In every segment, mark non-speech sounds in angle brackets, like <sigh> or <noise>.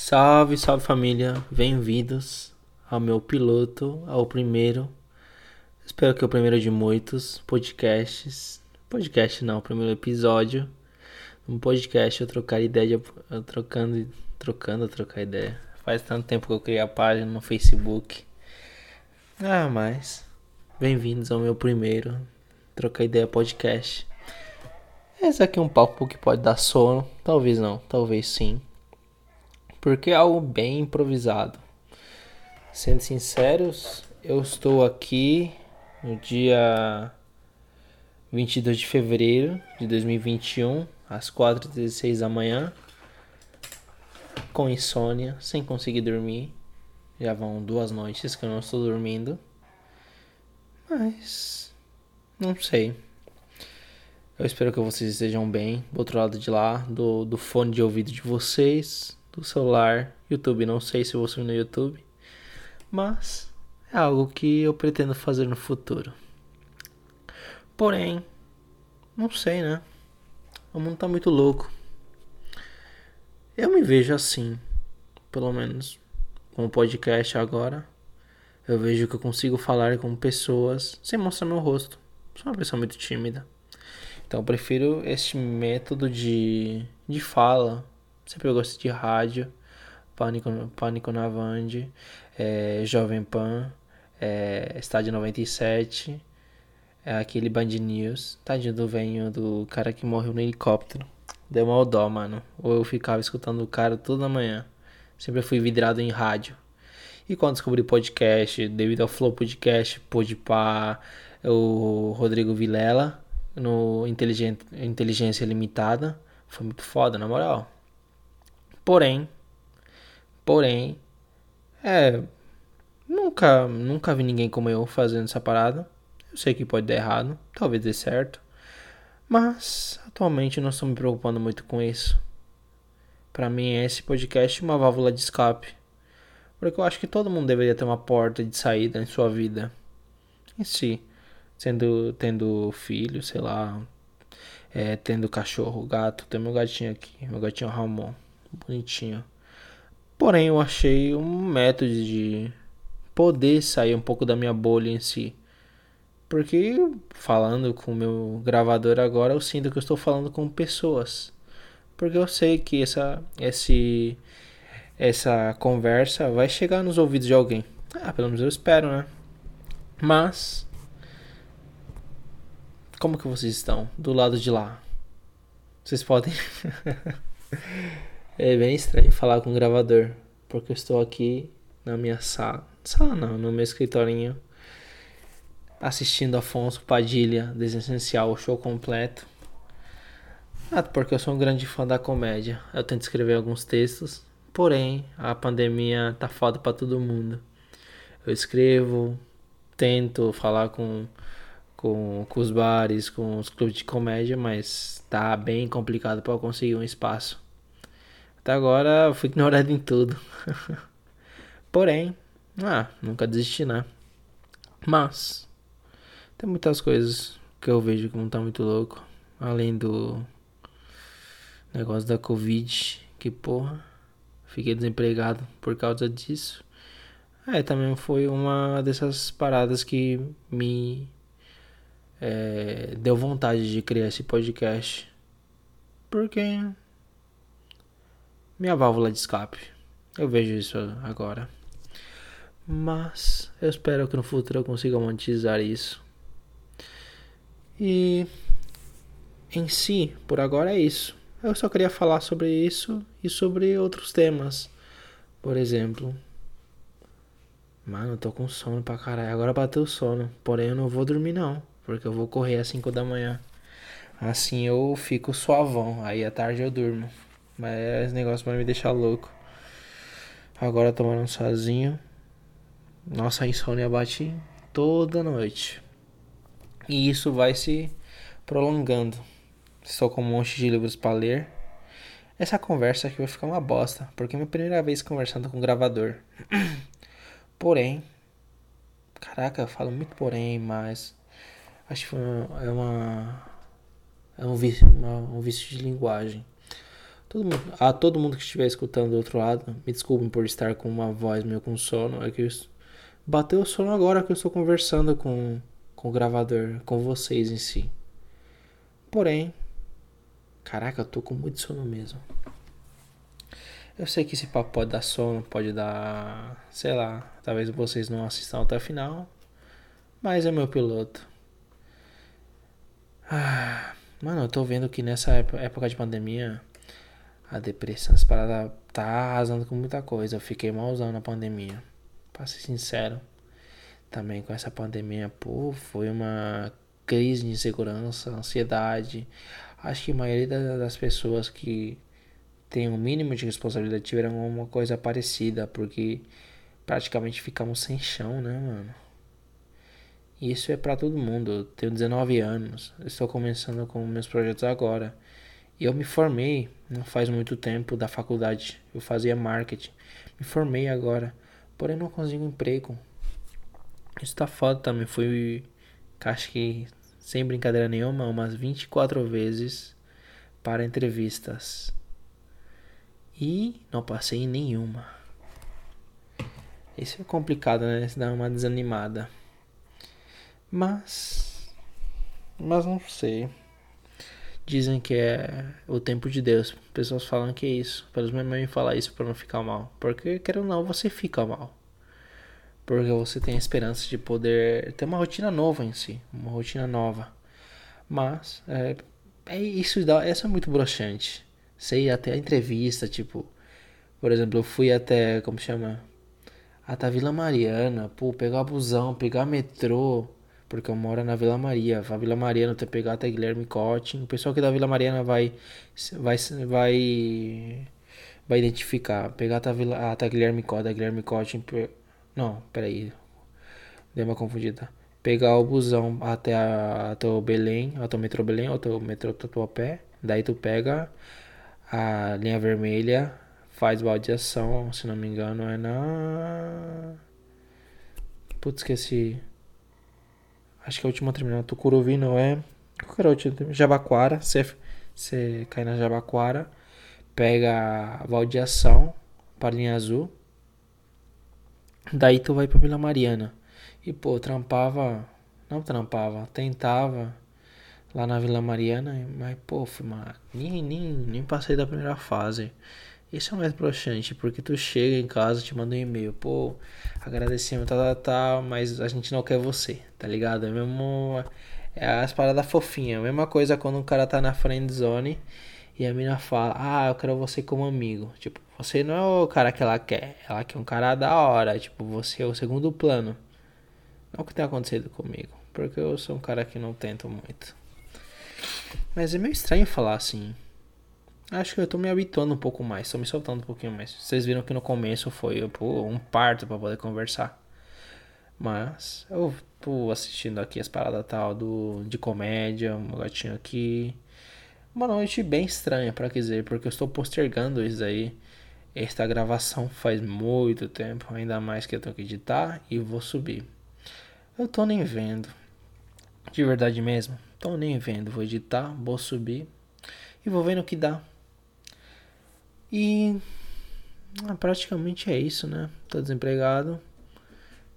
Salve, salve família, bem-vindos ao meu piloto, ao primeiro, espero que é o primeiro de muitos podcasts. Podcast não, o primeiro episódio. Um podcast eu trocar ideia, eu trocando, trocando, trocar ideia. Faz tanto tempo que eu criei a página no Facebook. Ah, mas bem-vindos ao meu primeiro trocar ideia podcast. Esse aqui é um papo que pode dar sono, talvez não, talvez sim porque é algo bem improvisado. Sendo sinceros, eu estou aqui no dia 22 de fevereiro de 2021, às 4h16 da manhã, com insônia, sem conseguir dormir. Já vão duas noites que eu não estou dormindo. Mas. Não sei. Eu espero que vocês estejam bem do outro lado de lá, do, do fone de ouvido de vocês do celular, YouTube. Não sei se vou subir no YouTube, mas é algo que eu pretendo fazer no futuro. Porém, não sei, né? O mundo tá muito louco. Eu me vejo assim, pelo menos com o podcast agora. Eu vejo que eu consigo falar com pessoas sem mostrar meu rosto. Sou uma pessoa muito tímida. Então eu prefiro este método de, de fala Sempre gosto de rádio, Pânico, Pânico na Band, é, Jovem Pan, é, Estádio 97, é aquele Band News. Tadinho do venho do cara que morreu no helicóptero. Deu mal dó, mano. Ou eu ficava escutando o cara toda manhã. Sempre fui vidrado em rádio. E quando descobri podcast, devido ao Flow Podcast, Podpah, o Rodrigo Vilela, no Inteligência Limitada, foi muito foda, na moral. Porém, porém, é, nunca, nunca vi ninguém como eu fazendo essa parada. Eu sei que pode dar errado, talvez dê certo, mas atualmente não estou me preocupando muito com isso. Para mim, esse podcast é uma válvula de escape, porque eu acho que todo mundo deveria ter uma porta de saída em sua vida, em si, sendo tendo filho, sei lá, é, tendo cachorro, gato, tem meu gatinho aqui, meu gatinho Ramon bonitinho. Porém, eu achei um método de poder sair um pouco da minha bolha em si. Porque falando com o meu gravador agora, eu sinto que eu estou falando com pessoas. Porque eu sei que essa, esse, essa conversa vai chegar nos ouvidos de alguém. Ah, pelo menos eu espero, né? Mas. Como que vocês estão? Do lado de lá. Vocês podem. <laughs> É bem estranho falar com o gravador, porque eu estou aqui na minha sala, sala não, no meu escritorinho, assistindo Afonso Padilha, Desessencial, o show completo. Ah, porque eu sou um grande fã da comédia. Eu tento escrever alguns textos, porém a pandemia tá foda para todo mundo. Eu escrevo, tento falar com, com, com os bares, com os clubes de comédia, mas tá bem complicado para conseguir um espaço. Até agora fui ignorado em tudo. <laughs> Porém, ah, nunca desisti, né? Mas tem muitas coisas que eu vejo que não tá muito louco. Além do negócio da Covid, que porra, fiquei desempregado por causa disso. É, também foi uma dessas paradas que me é, deu vontade de criar esse podcast. Porque minha válvula de escape. Eu vejo isso agora. Mas eu espero que no futuro eu consiga monetizar isso. E em si, por agora é isso. Eu só queria falar sobre isso e sobre outros temas. Por exemplo, mano, eu tô com sono pra caralho. Agora bateu sono. Porém, eu não vou dormir não. Porque eu vou correr às 5 da manhã. Assim eu fico suavão. Aí à tarde eu durmo. Mas esse negócio vai me deixar louco. Agora tomando sozinho. Nossa, a insônia bate toda noite. E isso vai se prolongando. Estou com um monte de livros para ler. Essa conversa aqui vai ficar uma bosta, porque é minha primeira vez conversando com um gravador. <clears throat> Porém, caraca, eu falo muito porém, mas acho que é uma é um vício, uma, um vício de linguagem. Todo mundo, a todo mundo que estiver escutando do outro lado, me desculpem por estar com uma voz meio com sono. É que eu, bateu o sono agora que eu estou conversando com, com o gravador, com vocês em si. Porém, caraca, eu tô com muito sono mesmo. Eu sei que esse papo pode dar sono, pode dar. sei lá, talvez vocês não assistam até o final. Mas é meu piloto. Ah, mano, eu tô vendo que nessa época de pandemia a depressão, as paradas tá arrasando com muita coisa. Eu fiquei malzão na pandemia. Pra ser sincero. Também com essa pandemia, pô, foi uma crise de insegurança, ansiedade. Acho que a maioria das pessoas que tem um mínimo de responsabilidade tiveram uma coisa parecida, porque praticamente ficamos sem chão, né, mano? Isso é para todo mundo. Eu tenho 19 anos, estou começando com meus projetos agora. E eu me formei não faz muito tempo da faculdade. Eu fazia marketing. Me formei agora, porém não consigo emprego. Isso tá foda também. Fui, acho que sem brincadeira nenhuma, umas 24 vezes para entrevistas. E não passei em nenhuma. Isso é complicado, né? Isso dá uma desanimada. Mas. Mas não sei. Dizem que é o tempo de Deus. Pessoas falam que é isso. Pelos menos me falar isso para não ficar mal. Porque, quer ou não, você fica mal. Porque você tem a esperança de poder ter uma rotina nova em si. Uma rotina nova. Mas, é, é isso, dá, é muito broxante. Sei até a entrevista, tipo. Por exemplo, eu fui até. Como chama? Até Vila Mariana. Pô, pegar busão, pegar metrô porque eu moro na Vila Maria. A Vila tem que pegar até Guilherme Cotting. O pessoal que da Vila Mariana vai vai vai vai identificar, pegar até, Vila, até Guilherme Cotting, Guilherme. Não, peraí. Dei uma confundida. Pegar o busão até, a, até o Belém, até o metrô Belém, até o metrô Tatuapé. Daí tu pega a linha vermelha, faz baldeação, se não me engano, é na. Putz, esqueci. Acho que a última terminal Tucuruvi não é. Qual era a última? Jabaquara. Você, você cai na Jabaquara. Pega a Valdeação azul. Daí tu vai pra Vila Mariana. E pô, trampava. Não trampava, tentava lá na Vila Mariana, mas pô, mano, nem, nem, nem passei da primeira fase. Isso é mais broxante, porque tu chega em casa, te manda um e-mail, pô, agradecemos, tal, tal, tal, mas a gente não quer você, tá ligado? É mesmo. É as paradas fofinhas. A mesma coisa quando um cara tá na friend zone e a mina fala, ah, eu quero você como amigo. Tipo, você não é o cara que ela quer, ela quer um cara da hora, tipo, você é o segundo plano. Não é o que tem acontecido comigo, porque eu sou um cara que não tento muito. Mas é meio estranho falar assim. Acho que eu tô me habituando um pouco mais, tô me soltando um pouquinho mais. Vocês viram que no começo foi pô, um parto para poder conversar. Mas eu tô assistindo aqui as paradas tal do de comédia, um gatinho aqui. Uma noite bem estranha para dizer, porque eu estou postergando isso aí. Esta gravação faz muito tempo, ainda mais que eu tenho que editar e vou subir. Eu tô nem vendo. De verdade mesmo, tô nem vendo. Vou editar, vou subir e vou vendo o que dá. E ah, praticamente é isso, né? Tô desempregado.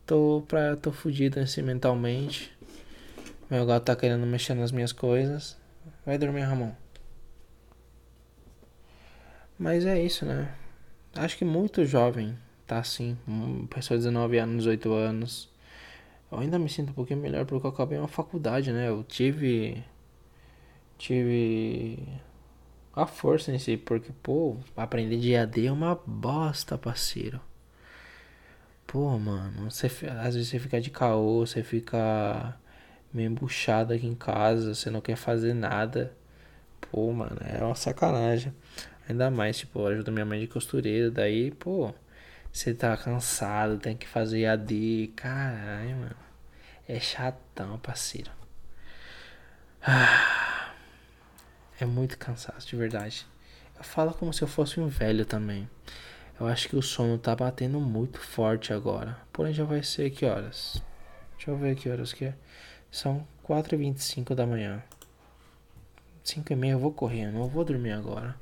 Tô, pra, tô fudido assim mentalmente. Meu gato tá querendo mexer nas minhas coisas. Vai dormir, Ramon. Mas é isso, né? Acho que muito jovem tá assim. Pessoa de 19 anos, 18 anos. Eu ainda me sinto um pouquinho melhor porque eu acabei uma faculdade, né? Eu tive. Tive a força em si, porque, pô, aprender de AD é uma bosta, parceiro. Pô, mano, você, às vezes você fica de caô, você fica meio embuchado aqui em casa, você não quer fazer nada. Pô, mano, é uma sacanagem. Ainda mais, tipo, ajuda minha mãe de costureira, daí, pô, você tá cansado, tem que fazer AD, caralho, mano. É chatão, parceiro. Ah. É muito cansaço, de verdade. Eu falo como se eu fosse um velho também. Eu acho que o sono tá batendo muito forte agora. Porém, já vai ser que horas? Deixa eu ver que horas que é. São 4h25 da manhã. 5 e meia eu vou correr, eu não vou dormir agora.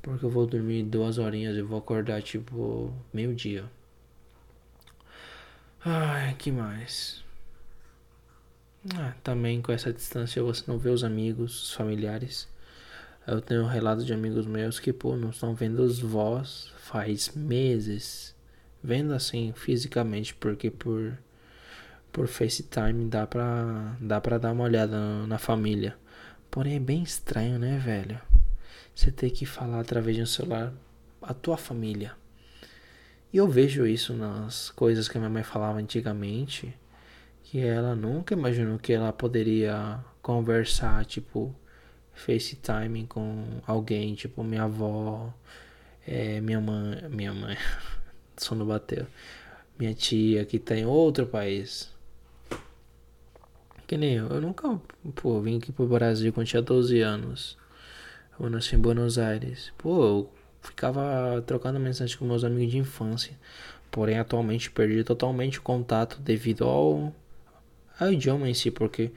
Porque eu vou dormir duas horinhas e vou acordar tipo meio-dia. Ai, que mais? Ah, também com essa distância você não vê os amigos, os familiares. Eu tenho relatos de amigos meus que, pô, não estão vendo os vós faz meses. Vendo assim fisicamente, porque por, por FaceTime dá pra, dá pra dar uma olhada na, na família. Porém é bem estranho, né, velho? Você ter que falar através de um celular a tua família. E eu vejo isso nas coisas que a minha mãe falava antigamente, que ela nunca imaginou que ela poderia conversar, tipo, FaceTime com alguém, tipo minha avó, é, minha mãe, minha mãe, <laughs> sono bateu, minha tia que tá em outro país. Que nem eu, eu nunca, pô, vim aqui pro Brasil quando tinha 12 anos. Eu nasci em Buenos Aires. Pô, eu ficava trocando mensagem com meus amigos de infância. Porém, atualmente perdi totalmente o contato devido ao, ao idioma em si, porque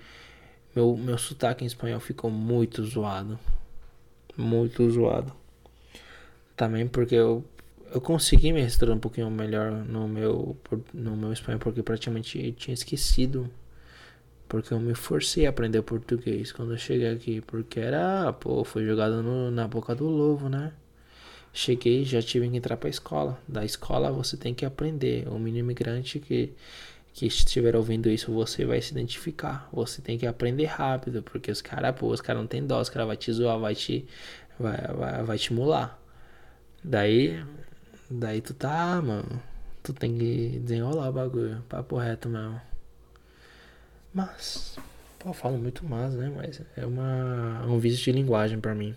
meu, meu sotaque em espanhol ficou muito zoado. Muito zoado. Também porque eu, eu consegui me estudar um pouquinho melhor no meu, no meu espanhol, porque praticamente tinha esquecido. Porque eu me forcei a aprender português quando eu cheguei aqui. Porque era, pô, foi jogado no, na boca do lobo, né? Cheguei já tive que entrar pra escola. Da escola você tem que aprender. O menino imigrante que que estiver ouvindo isso, você vai se identificar. Você tem que aprender rápido, porque os caras, pô, os caras não tem dó, os caras vai te zoar, vai te vai, vai, vai te mular. Daí daí tu tá, mano, tu tem que desenrolar o bagulho, papo reto mesmo. Mas, pô, eu falo muito mais, né? Mas é uma um vício de linguagem para mim.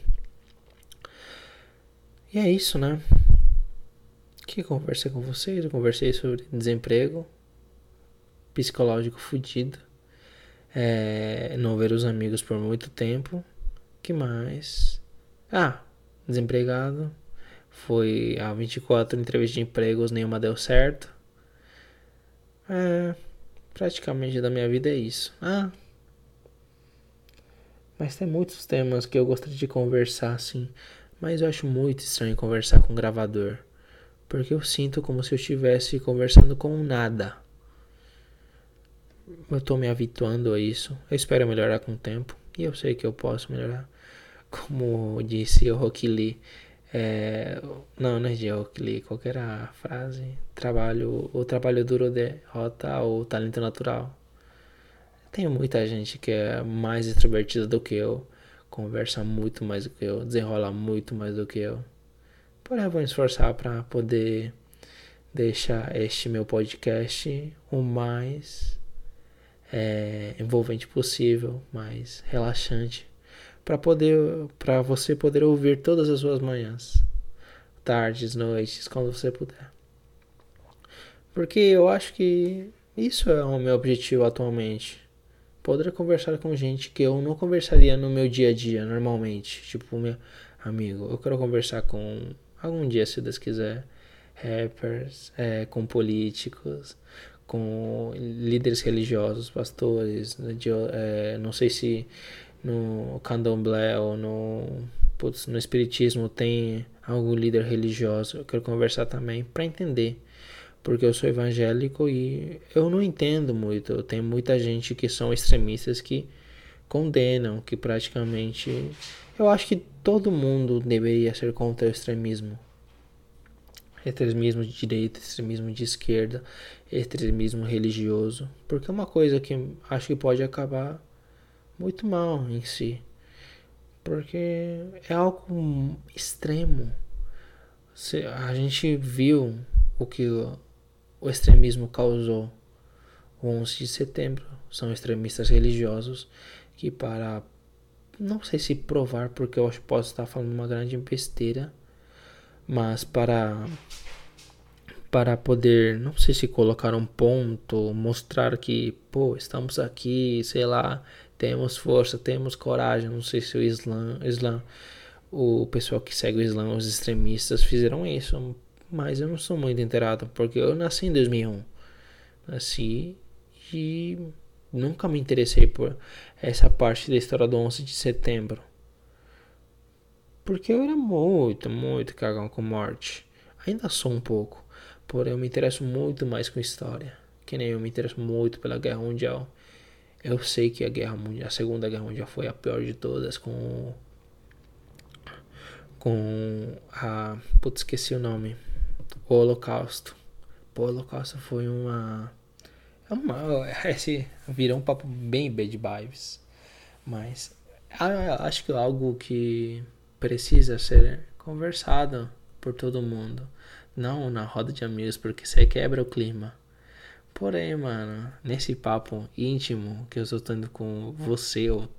E é isso, né? Que conversei com vocês, eu conversei sobre desemprego, psicológico fudido. É, não ver os amigos por muito tempo. que mais? Ah, desempregado. Foi a 24 entrevistas de empregos, nenhuma deu certo. É, praticamente da minha vida é isso. Ah, mas tem muitos temas que eu gostaria de conversar assim. Mas eu acho muito estranho conversar com um gravador. Porque eu sinto como se eu estivesse conversando com nada eu tô me habituando a isso. Eu espero melhorar com o tempo. E eu sei que eu posso melhorar. Como disse o Rock Lee. É, não, não é de Rock Lee. Qual era a frase? Trabalho, o trabalho duro derrota o talento natural. Tem muita gente que é mais extrovertida do que eu. Conversa muito mais do que eu. Desenrola muito mais do que eu. Porém, eu vou me esforçar para poder deixar este meu podcast o mais é, envolvente possível, mais relaxante, para poder, para você poder ouvir todas as suas manhãs, tardes, noites, quando você puder. Porque eu acho que isso é o meu objetivo atualmente. Poder conversar com gente que eu não conversaria no meu dia a dia normalmente. Tipo, meu amigo, eu quero conversar com algum dia, se Deus quiser, rappers, é, com políticos, com líderes religiosos, pastores, né, de, é, não sei se no candomblé ou no, putz, no espiritismo tem algum líder religioso. Eu quero conversar também para entender, porque eu sou evangélico e eu não entendo muito. Tem muita gente que são extremistas que condenam, que praticamente eu acho que todo mundo deveria ser contra o extremismo extremismo de direita, extremismo de esquerda, extremismo religioso, porque é uma coisa que acho que pode acabar muito mal em si, porque é algo extremo. A gente viu o que o extremismo causou o 11 de setembro. São extremistas religiosos que para não sei se provar porque eu acho que posso estar falando uma grande besteira mas para para poder, não sei se colocar um ponto, mostrar que, pô, estamos aqui, sei lá, temos força, temos coragem, não sei se o Islã, Islã o pessoal que segue o Islã, os extremistas fizeram isso, mas eu não sou muito inteirado, porque eu nasci em 2001. Nasci e nunca me interessei por essa parte da história do 11 de setembro. Porque eu era muito, muito cagão com morte. Ainda sou um pouco. Porém, eu me interesso muito mais com história. Que nem eu me interesso muito pela Guerra Mundial. Eu sei que a Guerra Mundial, a Segunda Guerra Mundial foi a pior de todas com com a putz, esqueci o nome. O Holocausto. O Holocausto foi uma é uma <laughs> esse virou um papo bem bad vibes. Mas acho que é algo que precisa ser conversado por todo mundo. Não na roda de amigos, porque aí quebra o clima. Porém, mano, nesse papo íntimo que eu estou tendo com você, ou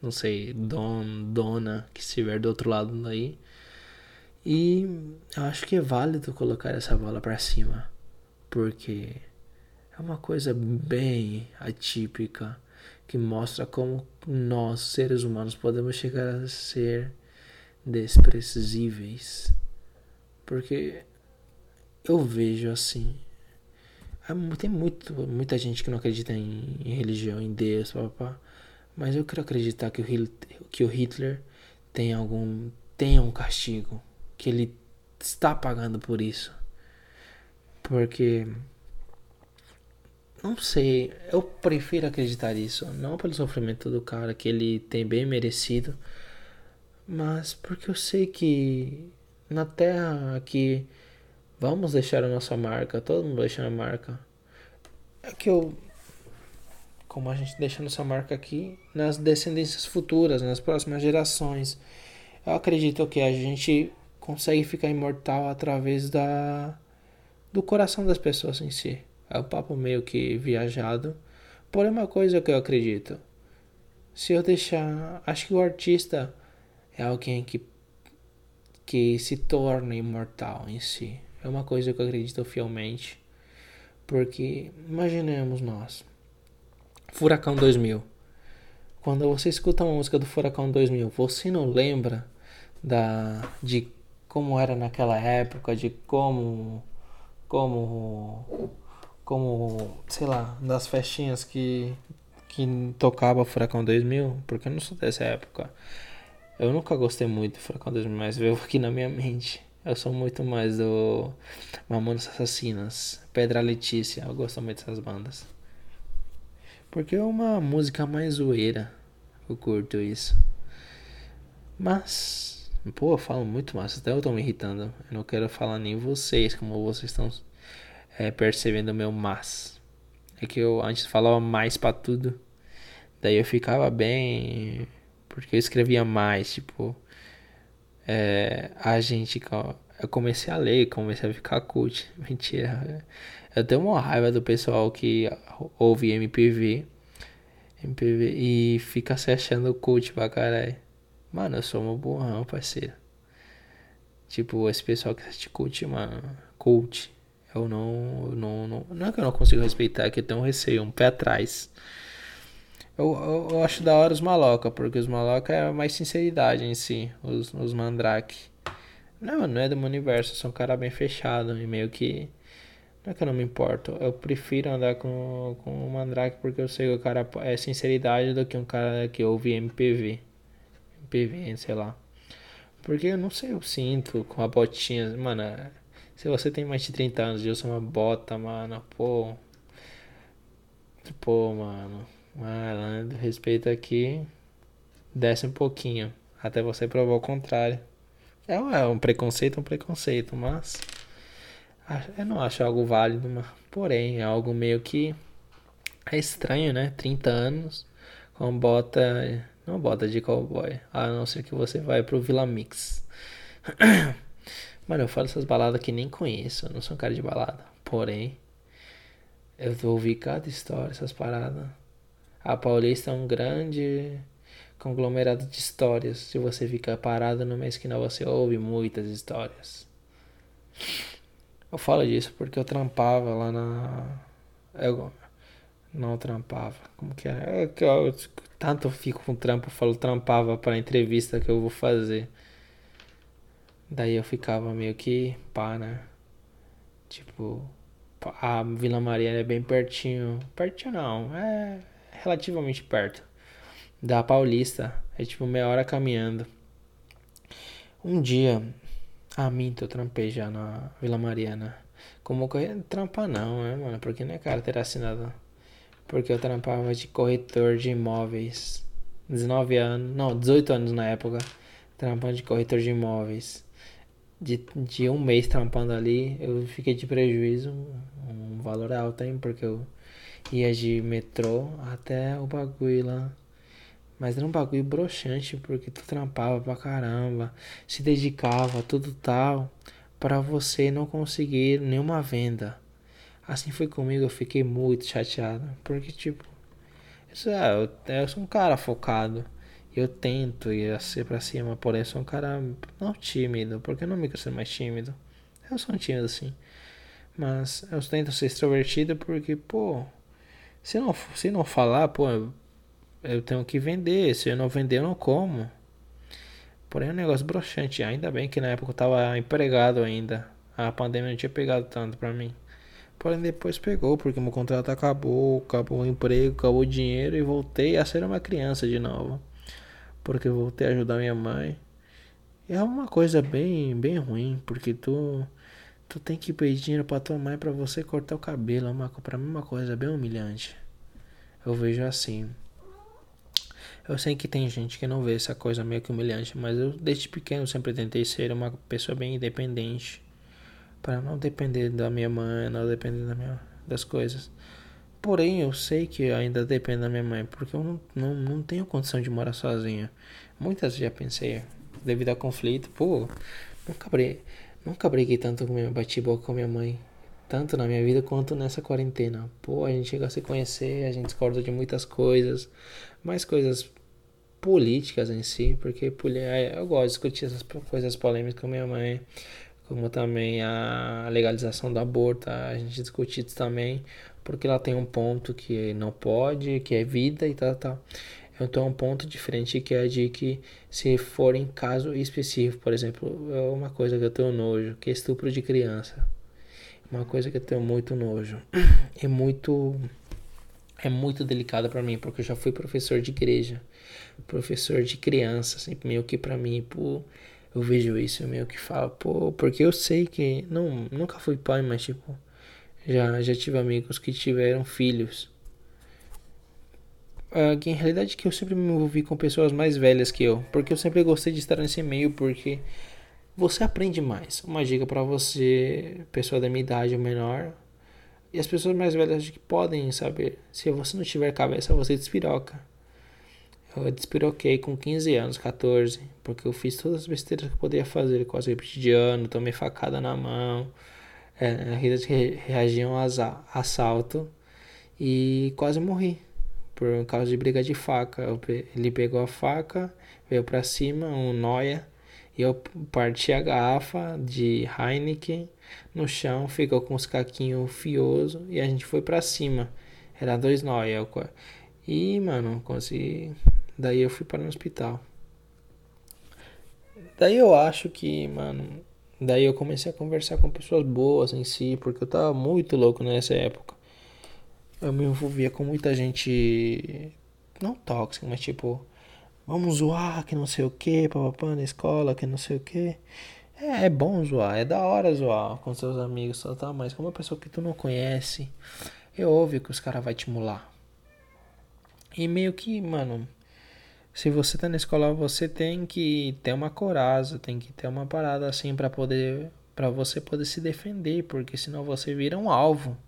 não sei, don, dona que estiver do outro lado daí. E eu acho que é válido colocar essa bola para cima, porque é uma coisa bem atípica que mostra como nós, seres humanos, podemos chegar a ser desprezíveis. Porque eu vejo assim, tem muito, muita gente que não acredita em, em religião, em Deus, papá. Mas eu quero acreditar que o, Hitler, que o Hitler tem algum tem um castigo, que ele está pagando por isso. Porque não sei, eu prefiro acreditar isso, não pelo sofrimento do cara que ele tem bem merecido, mas porque eu sei que na Terra aqui Vamos deixar a nossa marca, todo mundo deixa a marca. É que eu. Como a gente deixa a nossa marca aqui nas descendências futuras, nas próximas gerações. Eu acredito que a gente consegue ficar imortal através da do coração das pessoas em si. É um papo meio que viajado. Porém, uma coisa que eu acredito: se eu deixar. Acho que o artista é alguém que, que se torna imortal em si. É uma coisa que eu acredito fielmente. Porque imaginemos nós. Furacão 2000. Quando você escuta uma música do Furacão 2000, você não lembra da de como era naquela época, de como como como, sei lá, das festinhas que que tocava Furacão 2000, porque eu não sou dessa época. Eu nunca gostei muito do Furacão 2000, mas veio <laughs> aqui na minha mente. Eu sou muito mais do Mamonas Assassinas, Pedra Letícia. Eu gosto muito dessas bandas. Porque é uma música mais zoeira. Eu curto isso. Mas, pô, eu falo muito mais. Até eu tô me irritando. Eu não quero falar nem vocês, como vocês estão é, percebendo o meu mas. É que eu antes falava mais pra tudo. Daí eu ficava bem. Porque eu escrevia mais, tipo é, a gente. Eu comecei a ler, comecei a ficar cult. <laughs> Mentira. Eu tenho uma raiva do pessoal que ouve MPV. MPV e fica se achando cult pra caralho. Mano, eu sou uma burrão, parceiro. Tipo, esse pessoal que assiste cult, mano. Cult. Eu não, não, não. Não é que eu não consigo respeitar, é que eu tenho um receio, um pé atrás. Eu, eu, eu, acho da hora os maloca, porque os maloca é mais sinceridade em si, os, os mandrake. Não, não é do meu universo, sou um cara bem fechado e meio que. Não é que eu não me importo, eu prefiro andar com, com o mandrake porque eu sei que o cara é sinceridade do que um cara que ouve MPV. MPV, sei lá. Porque eu não sei, eu sinto com a botinha. Mano, se você tem mais de 30 anos e usa uma bota, mano, pô. Pô, mano. Malandro, respeito aqui. Desce um pouquinho. Até você provar o contrário. É, é um preconceito, um preconceito, mas. Eu não acho algo válido, mas, porém, é algo meio que. É estranho, né? 30 anos com bota. Não bota de cowboy. A não ser que você vai pro Vila Mix. <clears throat> Mano, eu falo essas baladas que nem conheço. Eu não sou um cara de balada. Porém, eu ouvi cada história, essas paradas. A Paulista é um grande conglomerado de histórias. Se você ficar parado numa esquina, você ouve muitas histórias. Eu falo disso porque eu trampava lá na. Eu não trampava. Como que é? eu, eu, tanto fico com trampo, eu falo trampava para entrevista que eu vou fazer. Daí eu ficava meio que pá, né? Tipo, a Vila Maria é bem pertinho. Pertinho não, é relativamente perto da Paulista. É tipo meia hora caminhando. Um dia, a mim eu trampei já na Vila Mariana. Como corretor, trampar não, né, mano? Porque não é cara ter assinado. Porque eu trampava de corretor de imóveis. 19 anos, não, 18 anos na época. Trampando de corretor de imóveis. De, de um mês trampando ali, eu fiquei de prejuízo. Um valor alto, hein? Porque eu ia de metrô até o bagulho lá. Mas era um bagulho broxante, porque tu trampava pra caramba, se dedicava, tudo tal, para você não conseguir nenhuma venda. Assim foi comigo, eu fiquei muito chateado, porque tipo, eu, eu sou um cara focado, eu tento ir ser pra cima, porém eu sou um cara não tímido, porque eu não me ser mais tímido. Eu sou um tímido assim, mas eu tento ser extrovertido porque, pô, se não, se não falar, pô, eu tenho que vender. Se eu não vender, eu não como. Porém, é um negócio broxante. Ainda bem que na época eu tava empregado ainda. A pandemia não tinha pegado tanto pra mim. Porém, depois pegou, porque meu contrato acabou, acabou o emprego, acabou o dinheiro e voltei a ser uma criança de novo. Porque eu voltei a ajudar minha mãe. É uma coisa bem, bem ruim, porque tu, tu tem que pedir dinheiro pra tua mãe pra você cortar o cabelo. É uma, pra mim, é uma coisa bem humilhante. Eu vejo assim. Eu sei que tem gente que não vê essa coisa meio que humilhante, mas eu desde pequeno sempre tentei ser uma pessoa bem independente. Para não depender da minha mãe, não depender da minha, das coisas. Porém, eu sei que ainda dependo da minha mãe, porque eu não, não, não tenho condição de morar sozinha. Muitas já pensei, devido a conflito, pô, nunca briguei, nunca briguei tanto com minha, bati boca com minha mãe. Tanto na minha vida quanto nessa quarentena. Pô, a gente chega a se conhecer, a gente discorda de muitas coisas, mais coisas políticas em si, porque eu gosto de discutir essas coisas polêmicas com minha mãe, como também a legalização do aborto, a gente discute isso também, porque ela tem um ponto que não pode, que é vida e tal, tal. Eu tenho um ponto diferente que é de que se for em caso específico, por exemplo, é uma coisa que eu tenho nojo, que é estupro de criança. Uma coisa que eu tenho muito nojo. É muito é muito delicado para mim, porque eu já fui professor de igreja professor de criança, assim, meio que para mim, pô, eu vejo isso, eu meio que falo, pô, porque eu sei que, não, nunca fui pai, mas tipo, já, já tive amigos que tiveram filhos. Uh, que em realidade que eu sempre me envolvi com pessoas mais velhas que eu, porque eu sempre gostei de estar nesse meio, porque você aprende mais. Uma dica para você, pessoa da minha idade ou menor, e as pessoas mais velhas que podem saber, se você não tiver cabeça, você despiroca. Eu despiroquei com 15 anos, 14, porque eu fiz todas as besteiras que eu podia fazer, quase ano, tomei facada na mão, é, reagiam a assalto e quase morri por causa de briga de faca. Ele pegou a faca, veio para cima, um noia, e eu parti a garrafa de Heineken no chão, ficou com os caquinhos fioso e a gente foi para cima. Era dois noia. E, mano, consegui Daí eu fui para o hospital. Daí eu acho que, mano, daí eu comecei a conversar com pessoas boas em si, porque eu tava muito louco nessa época. Eu me envolvia com muita gente não tóxica, mas tipo, vamos zoar, que não sei o que, papapá na escola, que não sei o que. É, é bom zoar, é da hora zoar com seus amigos, só tá, mas com uma pessoa que tu não conhece, é óbvio que os caras vai te mular. E meio que, mano, se você tá na escola, você tem que ter uma coraza, tem que ter uma parada assim para poder para você poder se defender, porque senão você vira um alvo.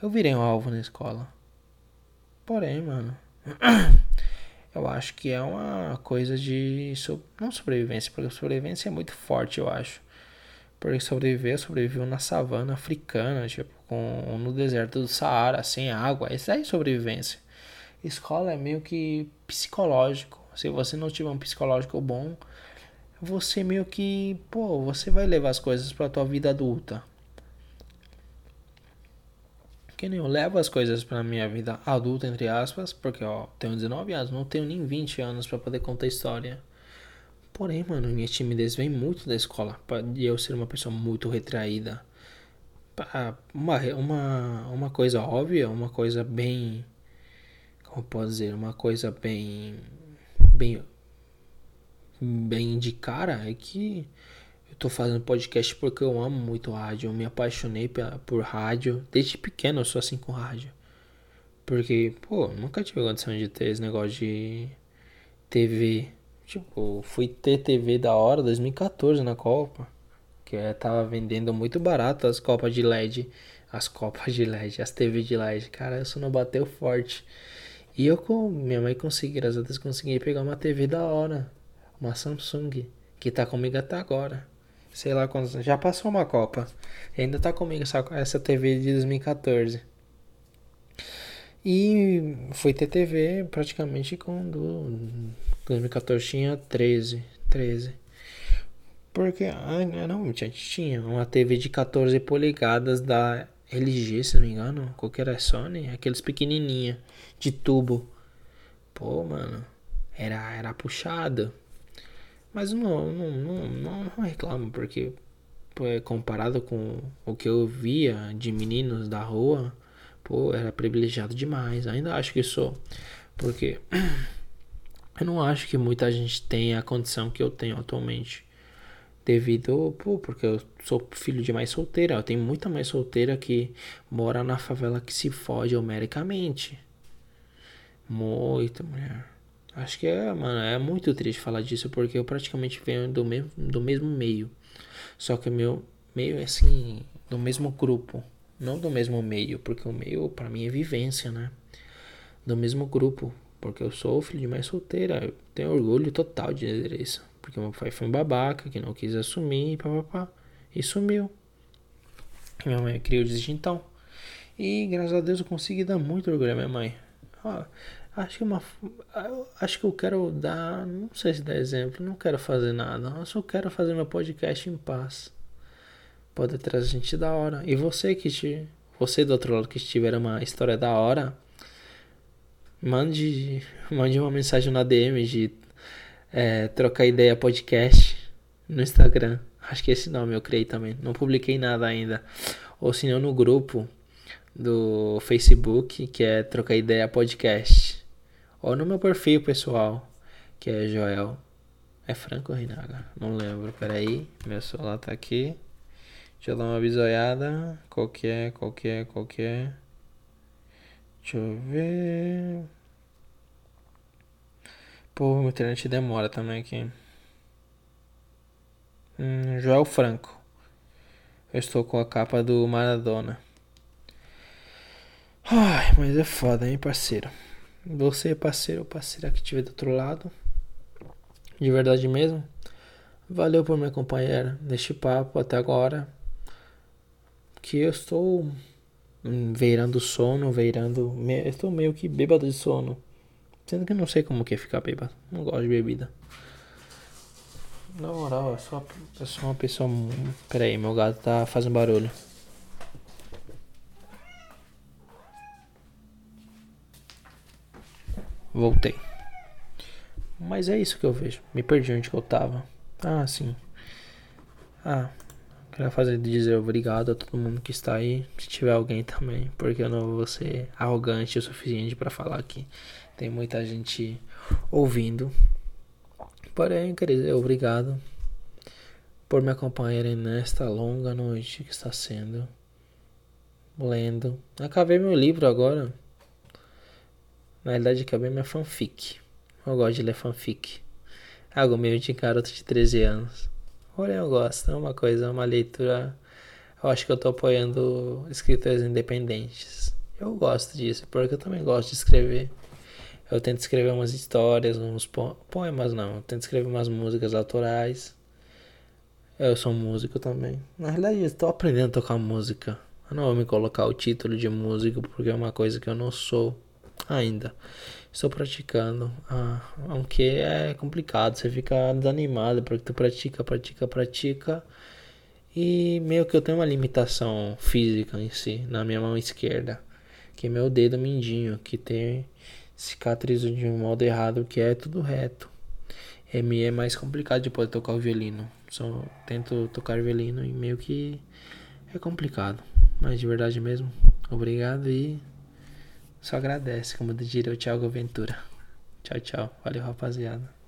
Eu virei um alvo na escola. Porém, mano, <clears throat> eu acho que é uma coisa de não sobrevivência, porque sobrevivência é muito forte, eu acho. Porque sobreviver, sobreviveu na savana africana, tipo, com, no deserto do Saara, sem água. Isso aí é sobrevivência. Escola é meio que psicológico. Se você não tiver um psicológico bom, você meio que, pô, você vai levar as coisas para tua vida adulta. Que nem eu levo as coisas para minha vida adulta entre aspas, porque ó, tenho 19 anos, não tenho nem 20 anos para poder contar história. Porém, mano, minha timidez vem muito da escola, de eu ser uma pessoa muito retraída. Uma, uma, uma coisa óbvia, uma coisa bem como posso dizer, uma coisa bem, bem, bem de cara é que eu tô fazendo podcast porque eu amo muito rádio. Eu me apaixonei por rádio. Desde pequeno eu sou assim com rádio. Porque, pô, nunca tive condição de ter esse negócio de TV. Tipo, fui ter TV da hora 2014 na Copa. Que é, tava vendendo muito barato as copas de LED. As copas de LED, as TV de LED. Cara, isso não bateu forte. E eu com minha mãe consegui, graças a Deus, consegui pegar uma TV da hora. Uma Samsung. Que tá comigo até agora. Sei lá quantos. Já passou uma Copa. Ainda tá comigo essa, essa TV de 2014. E fui ter TV praticamente quando 2014 tinha 13. 13. Porque não, a gente tinha uma TV de 14 polegadas da LG, se não me engano. Qualquer Sony, aqueles pequenininha de tubo. Pô, mano, era era puxado. Mas não, não, não, não reclamo, porque comparado com o que eu via de meninos da rua, pô, era privilegiado demais. Ainda acho que sou. Porque <clears throat> eu não acho que muita gente tenha a condição que eu tenho atualmente. Devido, pô, porque eu sou filho de mãe solteira. Eu tenho muita mãe solteira que mora na favela que se fode homericamente. Muita mulher. Acho que é, mano, é muito triste falar disso porque eu praticamente venho do mesmo, do mesmo meio. Só que meu meio é assim, do mesmo grupo, não do mesmo meio, porque o meio para mim é vivência, né? Do mesmo grupo, porque eu sou filho de mãe solteira, eu tenho orgulho total de dizer isso, porque meu pai foi um babaca que não quis assumir, papapá, e sumiu. Minha mãe criou desde então. E graças a Deus eu consegui dar muito orgulho à minha mãe. Ah, Acho que uma. Acho que eu quero dar. Não sei se dar exemplo, não quero fazer nada. Eu só quero fazer meu podcast em paz. Pode trazer gente da hora. E você que te. Você do outro lado que tiver uma história da hora. Mande, mande uma mensagem na DM de é, trocar ideia podcast no Instagram. Acho que esse nome eu criei também. Não publiquei nada ainda. Ou se não no grupo do Facebook, que é Trocar Ideia Podcast. Ou no meu perfil pessoal, que é Joel. É Franco Rinaga? Não lembro. Peraí. Meu celular tá aqui. Deixa eu dar uma bisoiada. Qual que é? Qual que é? Qual que é? Deixa eu ver. Pô, minha internet demora também aqui. Hum, Joel Franco. Eu estou com a capa do Maradona. Ai, mas é foda, hein, parceiro. Você, parceiro ou parceira que estiver do outro lado, de verdade mesmo, valeu por me acompanhar neste papo até agora. Que eu estou veirando sono, veirando. estou meio que bêbado de sono. Sendo que eu não sei como que é ficar bêbado. Não gosto de bebida. Na moral, eu sou, eu sou uma pessoa. Pera aí, meu gato tá fazendo barulho. Voltei. Mas é isso que eu vejo. Me perdi onde que eu tava. Ah, sim. Ah, quero fazer dizer obrigado a todo mundo que está aí. Se tiver alguém também, porque eu não vou ser arrogante o suficiente para falar aqui. Tem muita gente ouvindo. Porém, quer dizer, obrigado por me acompanharem nesta longa noite que está sendo lendo. Acabei meu livro agora. Na realidade, acabei minha fanfic. Eu gosto de ler fanfic. Algo meio de garoto de 13 anos. Porém, eu gosto. É uma coisa, uma leitura. Eu acho que eu tô apoiando escritores independentes. Eu gosto disso, porque eu também gosto de escrever. Eu tento escrever umas histórias, uns po poemas, não. Eu tento escrever umas músicas autorais. Eu sou músico também. Na realidade, estou aprendendo a tocar música. Eu não vou me colocar o título de músico, porque é uma coisa que eu não sou ainda. Estou praticando, ah, aunque é complicado, você fica desanimado porque tu pratica, pratica, pratica e meio que eu tenho uma limitação física em si, na minha mão esquerda, que é meu dedo mindinho, que tem cicatriz de um modo errado, que é tudo reto. Me é mais complicado de poder tocar o violino. Só tento tocar violino e meio que é complicado. Mas de verdade mesmo, obrigado e só agradece, como diria o Thiago Ventura. Tchau, tchau. Valeu, rapaziada.